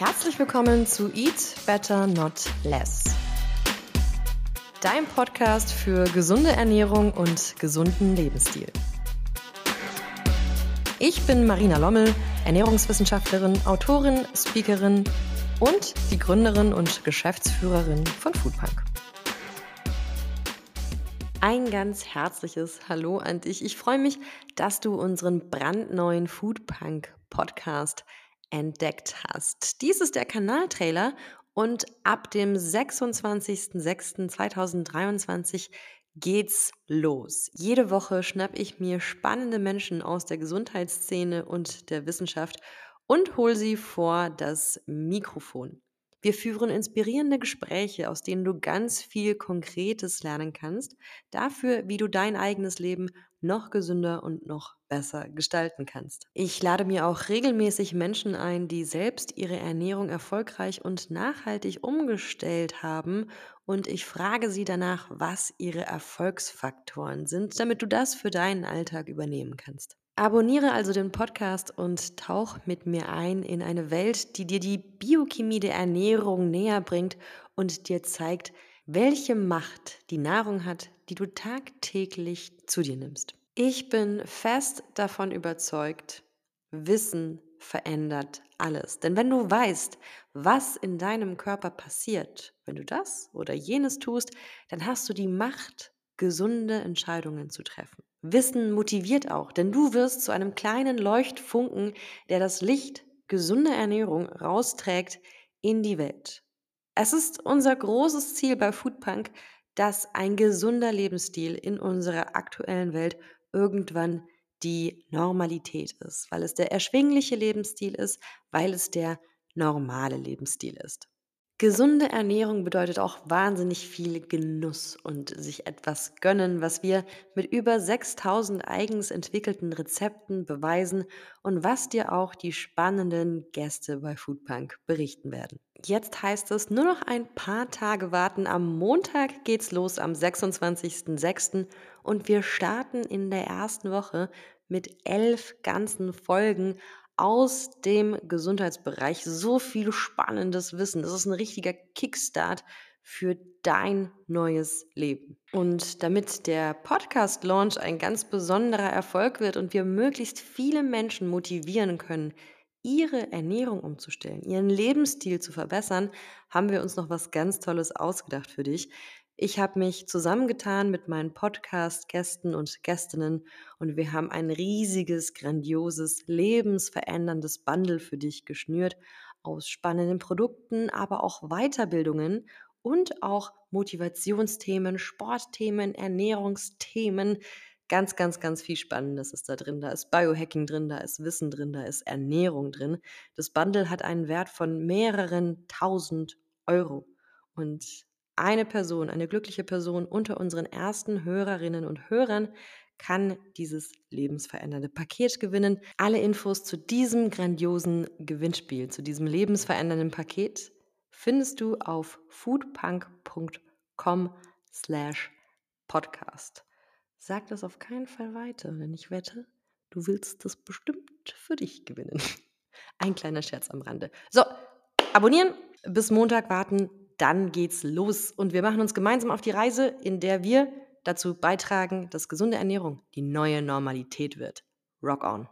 Herzlich willkommen zu Eat Better Not Less. Dein Podcast für gesunde Ernährung und gesunden Lebensstil. Ich bin Marina Lommel, Ernährungswissenschaftlerin, Autorin, Speakerin und die Gründerin und Geschäftsführerin von Foodpunk. Ein ganz herzliches Hallo an dich. Ich freue mich, dass du unseren brandneuen Foodpunk Podcast entdeckt hast. Dies ist der Kanaltrailer und ab dem 26.06.2023 geht's los. Jede Woche schnapp ich mir spannende Menschen aus der Gesundheitsszene und der Wissenschaft und hol sie vor das Mikrofon. Wir führen inspirierende Gespräche, aus denen du ganz viel Konkretes lernen kannst, dafür, wie du dein eigenes Leben noch gesünder und noch besser gestalten kannst. Ich lade mir auch regelmäßig Menschen ein, die selbst ihre Ernährung erfolgreich und nachhaltig umgestellt haben und ich frage sie danach, was ihre Erfolgsfaktoren sind, damit du das für deinen Alltag übernehmen kannst. Abonniere also den Podcast und tauch mit mir ein in eine Welt, die dir die Biochemie der Ernährung näher bringt und dir zeigt, welche Macht die Nahrung hat, die du tagtäglich zu dir nimmst. Ich bin fest davon überzeugt, Wissen verändert alles. Denn wenn du weißt, was in deinem Körper passiert, wenn du das oder jenes tust, dann hast du die Macht, gesunde Entscheidungen zu treffen. Wissen motiviert auch, denn du wirst zu einem kleinen Leuchtfunken, der das Licht gesunder Ernährung rausträgt in die Welt. Es ist unser großes Ziel bei Foodpunk, dass ein gesunder Lebensstil in unserer aktuellen Welt irgendwann die Normalität ist, weil es der erschwingliche Lebensstil ist, weil es der normale Lebensstil ist. Gesunde Ernährung bedeutet auch wahnsinnig viel Genuss und sich etwas gönnen, was wir mit über 6000 eigens entwickelten Rezepten beweisen und was dir auch die spannenden Gäste bei Foodpunk berichten werden. Jetzt heißt es nur noch ein paar Tage warten. Am Montag geht's los am 26.06. und wir starten in der ersten Woche mit elf ganzen Folgen aus dem Gesundheitsbereich so viel spannendes Wissen. Das ist ein richtiger Kickstart für dein neues Leben. Und damit der Podcast-Launch ein ganz besonderer Erfolg wird und wir möglichst viele Menschen motivieren können, ihre Ernährung umzustellen, ihren Lebensstil zu verbessern, haben wir uns noch was ganz Tolles ausgedacht für dich. Ich habe mich zusammengetan mit meinen Podcast-Gästen und Gästinnen und wir haben ein riesiges, grandioses, lebensveränderndes Bundle für dich geschnürt aus spannenden Produkten, aber auch Weiterbildungen und auch Motivationsthemen, Sportthemen, Ernährungsthemen. Ganz, ganz, ganz viel Spannendes ist da drin. Da ist Biohacking drin, da ist Wissen drin, da ist Ernährung drin. Das Bundle hat einen Wert von mehreren tausend Euro. Und eine Person, eine glückliche Person unter unseren ersten Hörerinnen und Hörern kann dieses lebensverändernde Paket gewinnen. Alle Infos zu diesem grandiosen Gewinnspiel, zu diesem lebensverändernden Paket findest du auf foodpunk.com slash podcast. Sag das auf keinen Fall weiter, denn ich wette, du willst das bestimmt für dich gewinnen. Ein kleiner Scherz am Rande. So, abonnieren, bis Montag warten, dann geht's los und wir machen uns gemeinsam auf die Reise, in der wir dazu beitragen, dass gesunde Ernährung die neue Normalität wird. Rock on!